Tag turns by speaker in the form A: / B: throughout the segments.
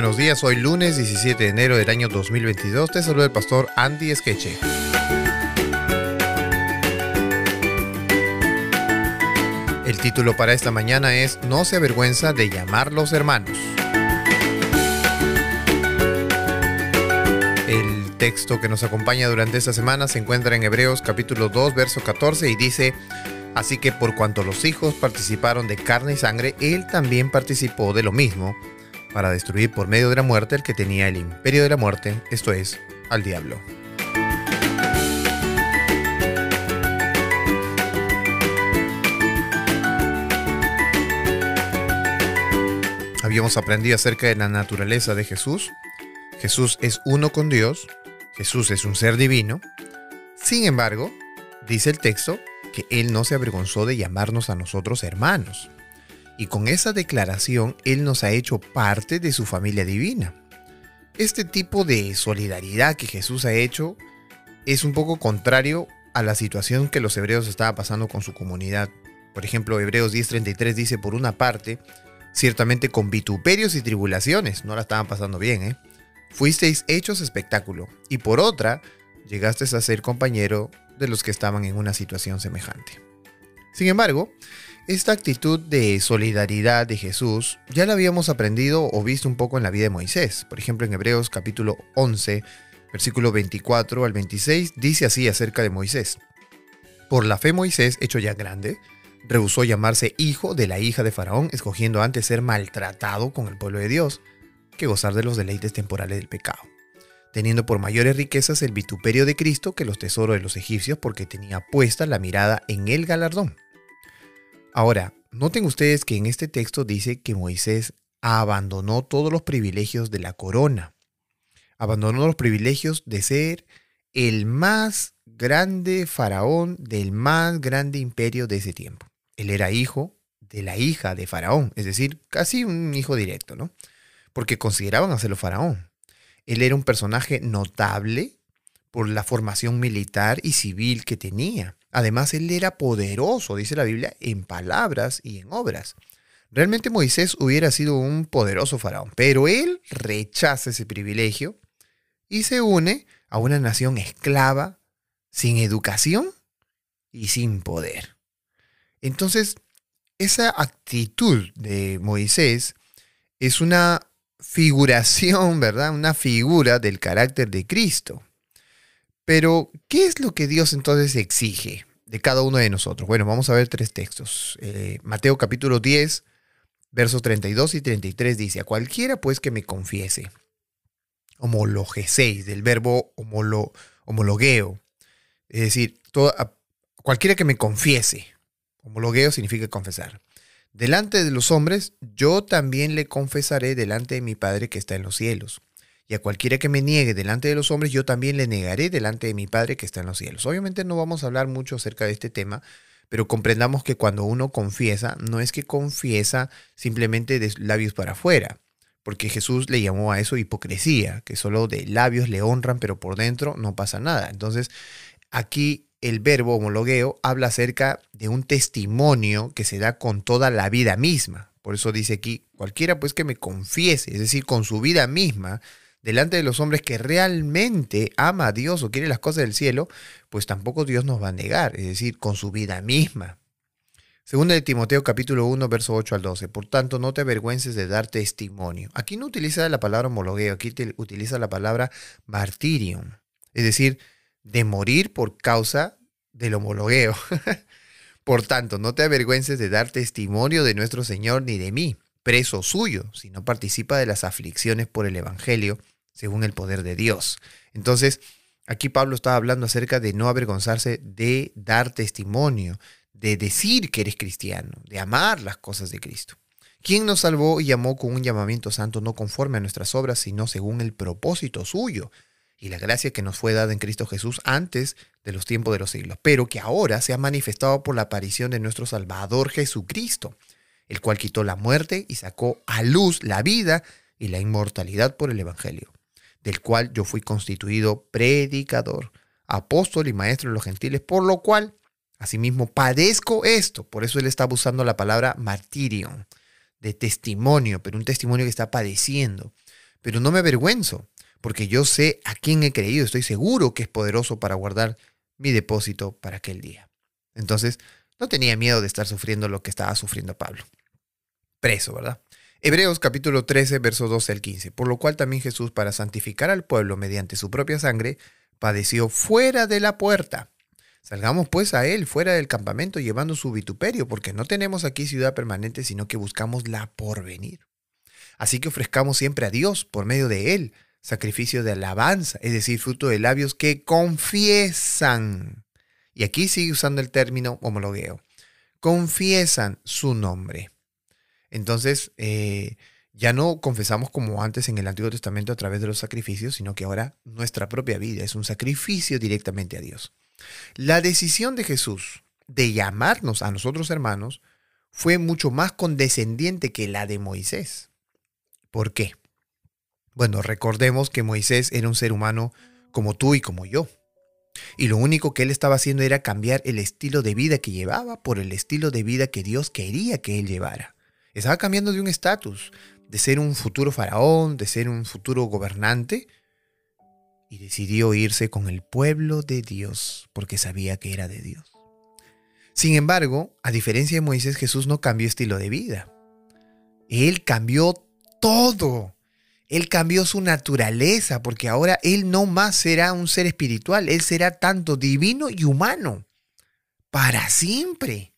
A: buenos días, hoy lunes 17 de enero del año 2022. Te saluda el pastor Andy Esqueche. El título para esta mañana es No se avergüenza de llamarlos hermanos. El texto que nos acompaña durante esta semana se encuentra en Hebreos capítulo 2, verso 14 y dice, Así que por cuanto los hijos participaron de carne y sangre, él también participó de lo mismo para destruir por medio de la muerte el que tenía el imperio de la muerte, esto es, al diablo. Habíamos aprendido acerca de la naturaleza de Jesús. Jesús es uno con Dios, Jesús es un ser divino. Sin embargo, dice el texto que Él no se avergonzó de llamarnos a nosotros hermanos y con esa declaración Él nos ha hecho parte de su familia divina. Este tipo de solidaridad que Jesús ha hecho es un poco contrario a la situación que los hebreos estaban pasando con su comunidad. Por ejemplo, Hebreos 10:33 dice, por una parte, ciertamente con vituperios y tribulaciones, no la estaban pasando bien, ¿eh? Fuisteis hechos espectáculo, y por otra, llegasteis a ser compañero de los que estaban en una situación semejante. Sin embargo, esta actitud de solidaridad de Jesús ya la habíamos aprendido o visto un poco en la vida de Moisés. Por ejemplo, en Hebreos capítulo 11, versículo 24 al 26, dice así acerca de Moisés. Por la fe Moisés, hecho ya grande, rehusó llamarse hijo de la hija de Faraón, escogiendo antes ser maltratado con el pueblo de Dios que gozar de los deleites temporales del pecado, teniendo por mayores riquezas el vituperio de Cristo que los tesoros de los egipcios porque tenía puesta la mirada en el galardón. Ahora, noten ustedes que en este texto dice que Moisés abandonó todos los privilegios de la corona. Abandonó los privilegios de ser el más grande faraón del más grande imperio de ese tiempo. Él era hijo de la hija de faraón, es decir, casi un hijo directo, ¿no? Porque consideraban hacerlo faraón. Él era un personaje notable por la formación militar y civil que tenía. Además, él era poderoso, dice la Biblia, en palabras y en obras. Realmente Moisés hubiera sido un poderoso faraón, pero él rechaza ese privilegio y se une a una nación esclava, sin educación y sin poder. Entonces, esa actitud de Moisés es una figuración, ¿verdad? Una figura del carácter de Cristo. Pero, ¿qué es lo que Dios entonces exige de cada uno de nosotros? Bueno, vamos a ver tres textos. Eh, Mateo capítulo 10, versos 32 y 33 dice, a cualquiera pues que me confiese, homologeseis, del verbo homolo, homologueo, es decir, cualquiera que me confiese, homologueo significa confesar. Delante de los hombres, yo también le confesaré delante de mi Padre que está en los cielos y a cualquiera que me niegue delante de los hombres, yo también le negaré delante de mi Padre que está en los cielos. Obviamente no vamos a hablar mucho acerca de este tema, pero comprendamos que cuando uno confiesa, no es que confiesa simplemente de labios para afuera, porque Jesús le llamó a eso hipocresía, que solo de labios le honran, pero por dentro no pasa nada. Entonces, aquí el verbo homologueo habla acerca de un testimonio que se da con toda la vida misma. Por eso dice aquí, cualquiera pues que me confiese, es decir, con su vida misma, delante de los hombres que realmente ama a Dios o quiere las cosas del cielo, pues tampoco Dios nos va a negar, es decir, con su vida misma. Segunda de Timoteo capítulo 1, verso 8 al 12. Por tanto, no te avergüences de dar testimonio. Aquí no utiliza la palabra homologueo, aquí utiliza la palabra martirium, es decir, de morir por causa del homologueo. por tanto, no te avergüences de dar testimonio de nuestro Señor ni de mí preso suyo, sino participa de las aflicciones por el Evangelio según el poder de Dios. Entonces, aquí Pablo estaba hablando acerca de no avergonzarse de dar testimonio, de decir que eres cristiano, de amar las cosas de Cristo. ¿Quién nos salvó y llamó con un llamamiento santo no conforme a nuestras obras, sino según el propósito suyo y la gracia que nos fue dada en Cristo Jesús antes de los tiempos de los siglos, pero que ahora se ha manifestado por la aparición de nuestro Salvador Jesucristo, el cual quitó la muerte y sacó a luz la vida y la inmortalidad por el Evangelio, del cual yo fui constituido predicador, apóstol y maestro de los gentiles, por lo cual asimismo padezco esto. Por eso él está usando la palabra martirio, de testimonio, pero un testimonio que está padeciendo. pero no me avergüenzo, porque yo sé a quién he creído, estoy seguro que es poderoso para guardar mi depósito para aquel día. Entonces, no tenía miedo de estar sufriendo lo que estaba sufriendo Pablo. Preso, ¿verdad? Hebreos capítulo 13, versos 12 al 15. Por lo cual también Jesús, para santificar al pueblo mediante su propia sangre, padeció fuera de la puerta. Salgamos pues a él fuera del campamento llevando su vituperio, porque no tenemos aquí ciudad permanente, sino que buscamos la porvenir. Así que ofrezcamos siempre a Dios, por medio de él, sacrificio de alabanza, es decir, fruto de labios que confiesan y aquí sigue usando el término homologueo, confiesan su nombre. Entonces, eh, ya no confesamos como antes en el Antiguo Testamento a través de los sacrificios, sino que ahora nuestra propia vida es un sacrificio directamente a Dios. La decisión de Jesús de llamarnos a nosotros hermanos fue mucho más condescendiente que la de Moisés. ¿Por qué? Bueno, recordemos que Moisés era un ser humano como tú y como yo. Y lo único que él estaba haciendo era cambiar el estilo de vida que llevaba por el estilo de vida que Dios quería que él llevara. Estaba cambiando de un estatus, de ser un futuro faraón, de ser un futuro gobernante, y decidió irse con el pueblo de Dios porque sabía que era de Dios. Sin embargo, a diferencia de Moisés, Jesús no cambió estilo de vida. Él cambió todo. Él cambió su naturaleza porque ahora Él no más será un ser espiritual, Él será tanto divino y humano, para siempre.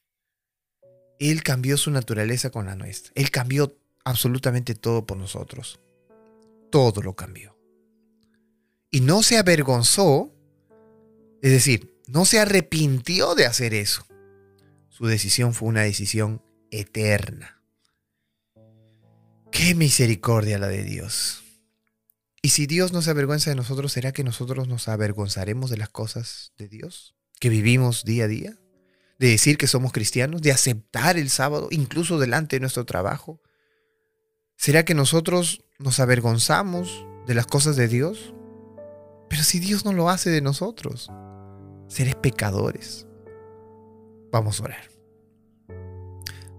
A: Él cambió su naturaleza con la nuestra. Él cambió absolutamente todo por nosotros. Todo lo cambió. Y no se avergonzó, es decir, no se arrepintió de hacer eso. Su decisión fue una decisión eterna. Qué misericordia la de Dios. Y si Dios no se avergüenza de nosotros, ¿será que nosotros nos avergonzaremos de las cosas de Dios que vivimos día a día? De decir que somos cristianos, de aceptar el sábado, incluso delante de nuestro trabajo. ¿Será que nosotros nos avergonzamos de las cosas de Dios? Pero si Dios no lo hace de nosotros, seres pecadores. Vamos a orar.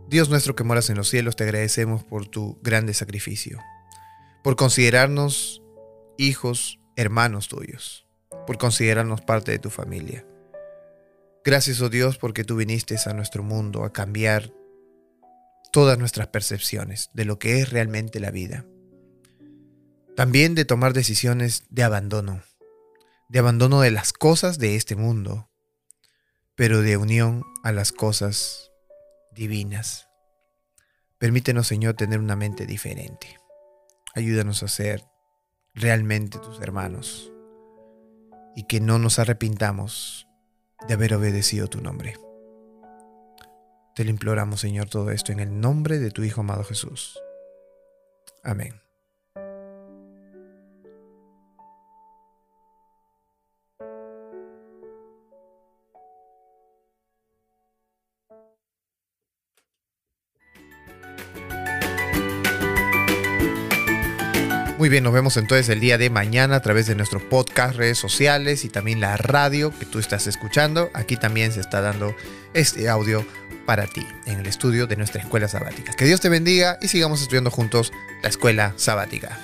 A: Dios nuestro que moras en los cielos, te agradecemos por tu grande sacrificio, por considerarnos hijos, hermanos tuyos, por considerarnos parte de tu familia. Gracias, oh Dios, porque tú viniste a nuestro mundo a cambiar todas nuestras percepciones de lo que es realmente la vida. También de tomar decisiones de abandono, de abandono de las cosas de este mundo, pero de unión a las cosas divinas. Permítenos, Señor, tener una mente diferente. Ayúdanos a ser realmente tus hermanos y que no nos arrepintamos de haber obedecido tu nombre. Te lo imploramos, Señor, todo esto en el nombre de tu Hijo amado Jesús. Amén. Muy bien, nos vemos entonces el día de mañana a través de nuestro podcast, redes sociales y también la radio que tú estás escuchando. Aquí también se está dando este audio para ti en el estudio de nuestra escuela sabática. Que Dios te bendiga y sigamos estudiando juntos la escuela sabática.